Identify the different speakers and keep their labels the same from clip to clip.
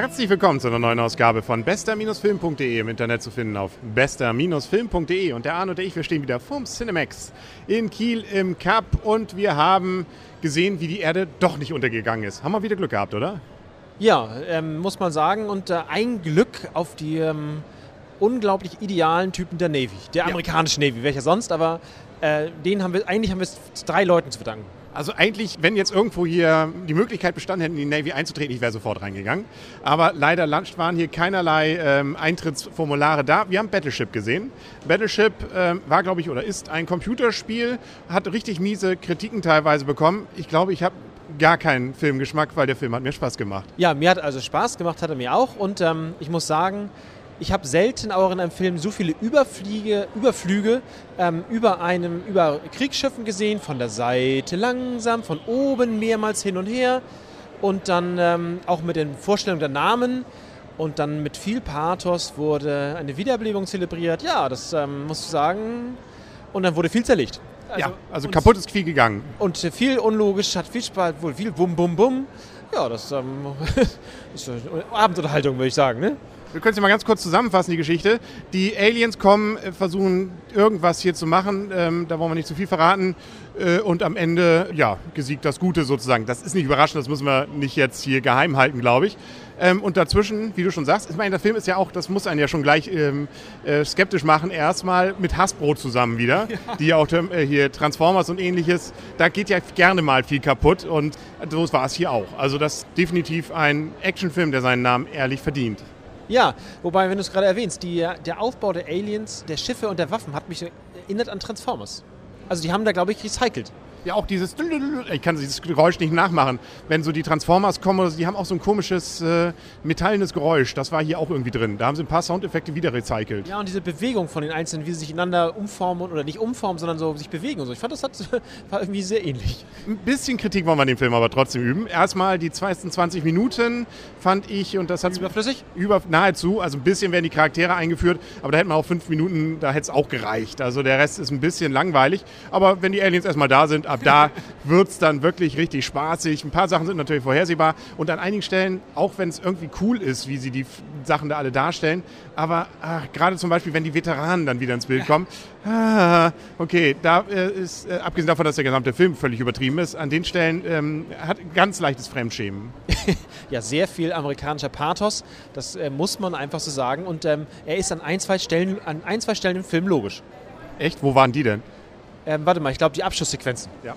Speaker 1: Herzlich willkommen zu einer neuen Ausgabe von bester-film.de im Internet zu finden auf bester-film.de. Und der Arne und ich, wir stehen wieder vorm Cinemax in Kiel im Cup und wir haben gesehen, wie die Erde doch nicht untergegangen ist. Haben wir wieder Glück gehabt, oder?
Speaker 2: Ja, ähm, muss man sagen. Und äh, ein Glück auf die ähm, unglaublich idealen Typen der Navy. Der
Speaker 1: Ja.
Speaker 2: amerikanischen Navy, welcher sonst, aber äh, den haben wir, eigentlich haben wir es drei Leuten zu verdanken.
Speaker 1: Also eigentlich, wenn jetzt irgendwo hier die Möglichkeit bestanden hätte, in die Navy einzutreten, ich wäre sofort reingegangen. Aber leider waren hier keinerlei ähm, Eintrittsformulare da. Wir haben Battleship gesehen. Battleship ähm, war, glaube ich, oder ist ein Computerspiel, hat richtig miese Kritiken teilweise bekommen. Ich glaube, ich habe gar keinen Filmgeschmack, weil der Film hat mir Spaß gemacht.
Speaker 2: Ja, mir hat also Spaß gemacht, hat er mir auch. Und ähm, ich muss sagen, ich habe selten auch in einem Film so viele Überfliege, Überflüge ähm, über einem über Kriegsschiffen gesehen, von der Seite langsam, von oben mehrmals hin und her und dann ähm, auch mit den Vorstellungen der Namen und dann mit viel Pathos wurde eine Wiederbelebung zelebriert. Ja, das ähm, musst du sagen. Und dann wurde viel zerlegt.
Speaker 1: ja, also
Speaker 2: und-
Speaker 1: kaputt ist viel gegangen.
Speaker 2: und viel unlogisch, hat viel Spaß, wohl viel Bum Bum Bum. Ja, das ähm, ist eine Abendunterhaltung, würde ich sagen. Ne?
Speaker 1: Wir können es ja mal ganz kurz zusammenfassen, die Geschichte. Die Aliens kommen, äh, versuchen irgendwas hier zu machen, ähm, da wollen wir nicht zu viel verraten. Äh, und am Ende, ja, gesiegt das Gute sozusagen. Das ist nicht überraschend, das müssen wir nicht jetzt hier geheim halten, glaube ich. Ähm, und dazwischen, wie du schon sagst, ich meine, der Film ist ja auch, das muss einen ja schon gleich ähm, äh, skeptisch machen, erstmal mit Hasbro zusammen wieder, die ja auch äh, hier Transformers und ähnliches, da geht ja gerne mal viel kaputt und so war es hier auch. Also das ist definitiv ein Actionfilm, der seinen Namen ehrlich verdient.
Speaker 2: Ja, wobei, wenn du es gerade erwähnst, die, der Aufbau der Aliens, der Schiffe und der Waffen hat mich erinnert an Transformers. Also die haben da, glaube ich, recycelt.
Speaker 1: Ja, auch dieses. Ich kann dieses Geräusch nicht nachmachen. Wenn so die Transformers kommen, die haben auch so ein komisches äh, metallenes Geräusch. Das war hier auch irgendwie drin. Da haben sie ein paar Soundeffekte wieder recycelt.
Speaker 2: Ja, und diese Bewegung von den Einzelnen, wie sie sich ineinander umformen oder nicht umformen, sondern so sich bewegen und so. Ich fand, das hat, war irgendwie sehr ähnlich.
Speaker 1: Ein bisschen Kritik wollen wir an dem Film aber trotzdem üben. Erstmal die zweiten 20 Minuten fand ich, und das hat
Speaker 2: Überflüssig?
Speaker 1: über nahezu, also ein bisschen werden die Charaktere eingeführt, aber da hätten wir auch fünf Minuten, da hätte es auch gereicht. Also der Rest ist ein bisschen langweilig. Aber wenn die Aliens erstmal da sind, ab da wird es dann wirklich richtig spaßig. Ein paar Sachen sind natürlich vorhersehbar und an einigen Stellen, auch wenn es irgendwie cool ist, wie sie die Sachen da alle darstellen, aber ach, gerade zum Beispiel, wenn die Veteranen dann wieder ins Bild kommen, ah, okay, da äh, ist, äh, abgesehen davon, dass der gesamte Film völlig übertrieben ist, an den Stellen ähm, hat ganz leichtes Fremdschämen.
Speaker 2: Ja, sehr viel amerikanischer Pathos. Das äh, muss man einfach so sagen. Und ähm, er ist an ein, zwei Stellen, an ein, zwei Stellen im Film logisch.
Speaker 1: Echt? Wo waren die denn?
Speaker 2: Ähm, warte mal, ich glaube, die Abschlusssequenzen.
Speaker 1: Ja.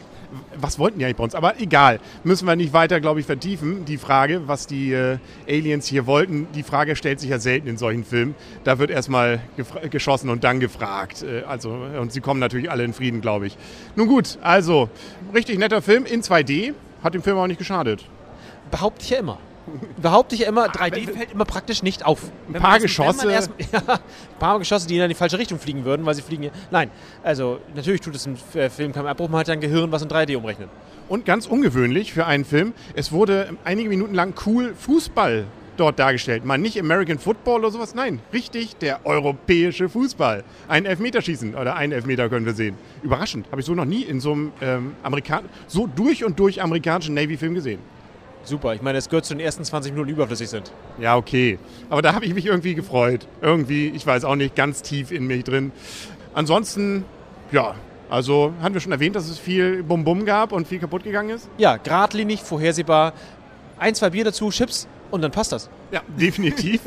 Speaker 1: Was wollten die eigentlich bei uns? Aber egal, müssen wir nicht weiter, glaube ich, vertiefen. Die Frage, was die äh, Aliens hier wollten, die Frage stellt sich ja selten in solchen Filmen. Da wird erstmal geschossen und dann gefragt. Äh, also, und sie kommen natürlich alle in Frieden, glaube ich. Nun gut, also, richtig netter Film in 2D. Hat dem Film auch nicht geschadet.
Speaker 2: Behaupte ich ja immer. Behaupte ich ja immer, 3D
Speaker 1: wenn-
Speaker 2: fällt immer praktisch nicht auf. Ein
Speaker 1: paar Geschosse.
Speaker 2: ja, ein paar Geschosse, die in die falsche Richtung fliegen würden, weil sie fliegen. Nein, also natürlich tut es im äh, Film keinen Abbruch, man hat ja ein Gehirn, was in 3D umrechnet.
Speaker 1: Und ganz ungewöhnlich für einen Film, es wurde einige Minuten lang cool Fußball dort dargestellt. Mal nicht American Football oder sowas, nein, richtig der europäische Fußball. Ein Elfmeterschießen oder einen Elfmeter können wir sehen. Überraschend, habe ich so noch nie in so einem ähm, Amerikan so durch und durch amerikanischen Navy-Film gesehen.
Speaker 2: Super, ich meine, es gehört zu den ersten 20 Minuten, überflüssig sind.
Speaker 1: Ja, okay. Aber da habe ich mich irgendwie gefreut. Irgendwie, ich weiß auch nicht, ganz tief in mich drin. Ansonsten, ja, also haben wir schon erwähnt, dass es viel Bum-Bum gab und viel kaputt gegangen ist?
Speaker 2: Ja, geradlinig, vorhersehbar. Ein, zwei Bier dazu, Chips und dann passt das.
Speaker 1: Ja, definitiv.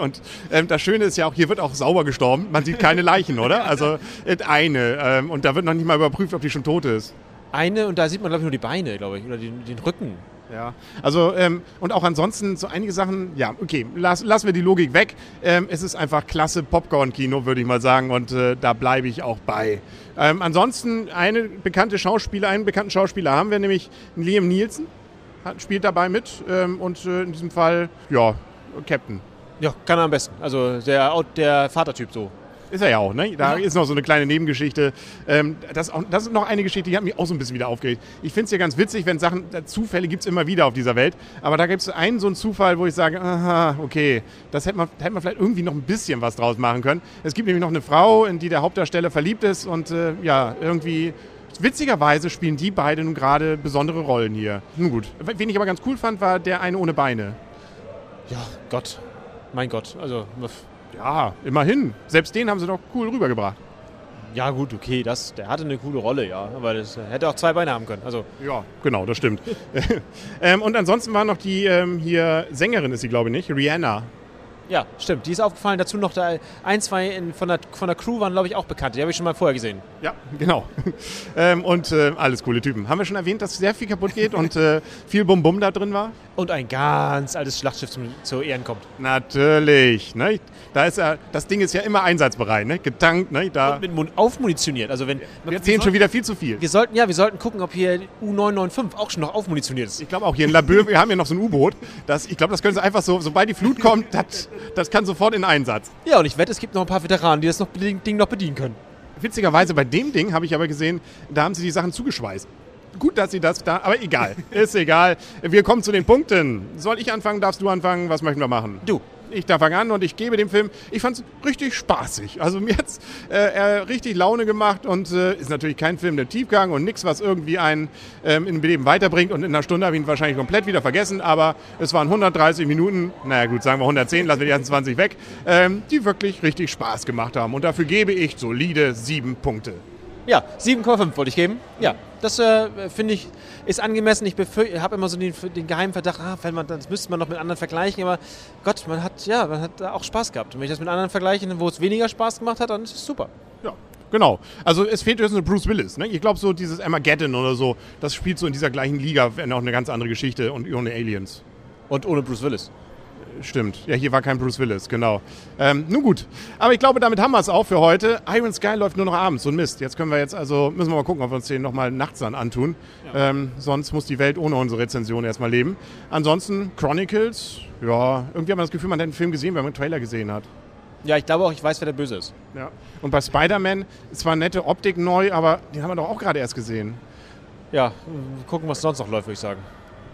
Speaker 1: Und ähm, das Schöne ist ja auch, hier wird auch sauber gestorben. Man sieht keine Leichen, oder? Also äh, eine. Ähm, und da wird noch nicht mal überprüft, ob die schon tot ist.
Speaker 2: Eine und da sieht man, glaube ich, nur die Beine, glaube ich, oder den, den Rücken.
Speaker 1: Ja. Also, ähm, und auch ansonsten so einige Sachen, ja, okay, lass, lassen wir die Logik weg. Ähm, es ist einfach klasse Popcorn-Kino, würde ich mal sagen, und äh, da bleibe ich auch bei. Ähm, ansonsten eine bekannte Schauspieler, einen bekannten Schauspieler haben wir, nämlich Liam Nielsen, hat, spielt dabei mit ähm, und äh, in diesem Fall, ja, Captain.
Speaker 2: Ja, kann er am besten. Also der, der Vatertyp so.
Speaker 1: Ist er ja auch, ne? Da ist noch so eine kleine Nebengeschichte. Ähm, das, auch, das ist noch eine Geschichte, die hat mich auch so ein bisschen wieder aufgeregt. Ich finde es ja ganz witzig, wenn Sachen, Zufälle gibt es immer wieder auf dieser Welt. Aber da gibt es einen so einen Zufall, wo ich sage, aha, okay, das hätte man, hätte man vielleicht irgendwie noch ein bisschen was draus machen können. Es gibt nämlich noch eine Frau, in die der Hauptdarsteller verliebt ist und äh, ja, irgendwie. Witzigerweise spielen die beide nun gerade besondere Rollen hier. Nun gut. Wen ich aber ganz cool fand, war der eine ohne Beine.
Speaker 2: Ja, Gott. Mein Gott. Also,
Speaker 1: Ja, immerhin. Selbst den haben sie doch cool rübergebracht.
Speaker 2: ja gut, okay, das, der hatte eine coole Rolle, ja. Aber das hätte auch zwei Beine haben können. Also,
Speaker 1: Ja, genau, das stimmt. ähm, und ansonsten war noch die ähm, hier Sängerin, ist sie glaube ich nicht, Rihanna.
Speaker 2: Ja, stimmt. Die ist aufgefallen. Dazu noch da ein, zwei in, von, der, von der Crew waren, glaube ich, auch bekannt. Die habe ich schon mal vorher gesehen.
Speaker 1: Ja, genau. ähm, und äh, alles coole Typen. Haben wir schon erwähnt, dass sehr viel kaputt geht und äh, viel Bum-Bum da drin war?
Speaker 2: Und ein ganz altes Schlachtschiff zum, zu Ehren kommt.
Speaker 1: Natürlich. Ne? Da ist ja, das Ding ist ja immer einsatzbereit, ne? getankt. Ne? Da,
Speaker 2: Und mit Mun aufmunitioniert. Also wenn,
Speaker 1: wir erzählen schon wieder viel zu viel.
Speaker 2: Wir sollten, ja, wir sollten gucken, ob hier U995 auch schon noch aufmunitioniert ist.
Speaker 1: Ich glaube auch hier in Labö, wir haben ja noch so ein U-Boot. Ich glaube, das können sie einfach so, sobald die Flut kommt, das, das kann sofort in Einsatz.
Speaker 2: Ja, und ich wette, es gibt noch ein paar Veteranen, die das noch, Ding noch bedienen können.
Speaker 1: Witzigerweise bei dem Ding habe ich aber gesehen, da haben sie die Sachen zugeschweißt. Gut, dass sie das da, aber egal. Ist egal. Wir kommen zu den Punkten. Soll ich anfangen? Darfst du anfangen? Was möchten wir machen?
Speaker 2: Du.
Speaker 1: Ich fangen an und ich gebe dem Film, ich fand es richtig spaßig. Also mir hat es äh, richtig Laune gemacht und äh, ist natürlich kein Film der Tiefgang und nichts, was irgendwie einen ähm, im Leben weiterbringt. Und in einer Stunde habe ich ihn wahrscheinlich komplett wieder vergessen, aber es waren 130 Minuten, naja gut, sagen wir 110, lassen wir die ersten 20 weg, ähm, die wirklich richtig Spaß gemacht haben. Und dafür gebe ich solide sieben Punkte.
Speaker 2: Ja, 7,5 wollte ich geben. Ja, das äh, finde ich ist angemessen. Ich habe immer so den, den geheimen Verdacht, ah, wenn man, das müsste man noch mit anderen vergleichen. Aber Gott, man hat ja, man hat da auch Spaß gehabt. Und wenn ich das mit anderen vergleiche, wo es weniger Spaß gemacht hat, dann ist es super.
Speaker 1: Ja, genau. Also es fehlt jetzt nur Bruce Willis. Ne? Ich glaube so dieses Armageddon oder so, das spielt so in dieser gleichen Liga, wenn auch eine ganz andere Geschichte und ohne Aliens.
Speaker 2: Und ohne Bruce Willis.
Speaker 1: Stimmt. Ja, hier war kein Bruce Willis, genau. Ähm, nun gut. Aber ich glaube, damit haben wir es auch für heute. Iron Sky läuft nur noch abends, so ein Mist. Jetzt können wir jetzt also, müssen wir mal gucken, ob wir uns den nochmal nachts dann antun. Ja. Ähm, sonst muss die Welt ohne unsere Rezension erstmal leben. Ansonsten Chronicles, ja, irgendwie hat man das Gefühl, man hat einen Film gesehen, wenn man einen Trailer gesehen hat.
Speaker 2: Ja, ich glaube auch, ich weiß, wer der Böse ist.
Speaker 1: Ja. Und bei Spider-Man ist zwar nette Optik neu, aber den haben wir doch auch gerade erst gesehen.
Speaker 2: Ja, gucken, was sonst noch läuft, würde ich sagen.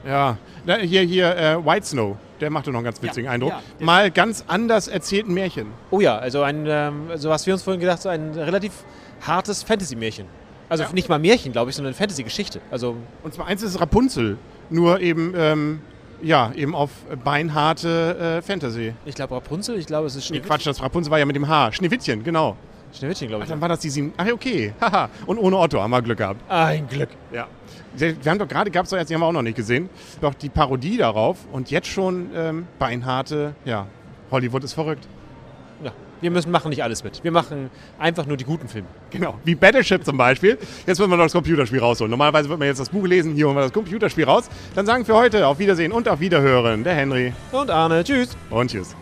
Speaker 1: Ja, hier, hier, äh, White Snow, der machte noch einen ganz witzigen ja, Eindruck. Ja, Mal ganz anders erzählten Märchen.
Speaker 2: Oh ja, also ein, ähm, so was wir uns vorhin gedacht, so ein relativ hartes Fantasy-Märchen. Also ja. nicht mal Märchen, glaube ich, sondern Fantasy-Geschichte. Also
Speaker 1: Und zwar eins ist Rapunzel, nur eben, ähm, ja, eben auf beinharte äh, Fantasy.
Speaker 2: Ich glaube Rapunzel, ich glaube es ist
Speaker 1: Schneewittchen. Nee, Quatsch, das Rapunzel war ja mit dem Haar. Schneewittchen, genau.
Speaker 2: Schneewittchen, glaube ich.
Speaker 1: Ach, dann war das die sieben. Ach, okay. Haha. Und ohne Otto haben wir Glück gehabt.
Speaker 2: Ein Glück.
Speaker 1: Ja. Wir haben doch gerade, gab es doch jetzt, die haben wir auch noch nicht gesehen, doch die Parodie darauf und jetzt schon ähm, beinharte, ja, Hollywood ist verrückt.
Speaker 2: Ja, wir müssen machen nicht alles mit. Wir machen einfach nur die guten Filme.
Speaker 1: Genau, wie Battleship zum Beispiel. Jetzt wollen wir noch das Computerspiel rausholen. Normalerweise wird man jetzt das Buch lesen, hier holen wir das Computerspiel raus. Dann sagen wir für heute auf Wiedersehen und auf Wiederhören der Henry.
Speaker 2: Und Arne. Tschüss.
Speaker 1: Und tschüss.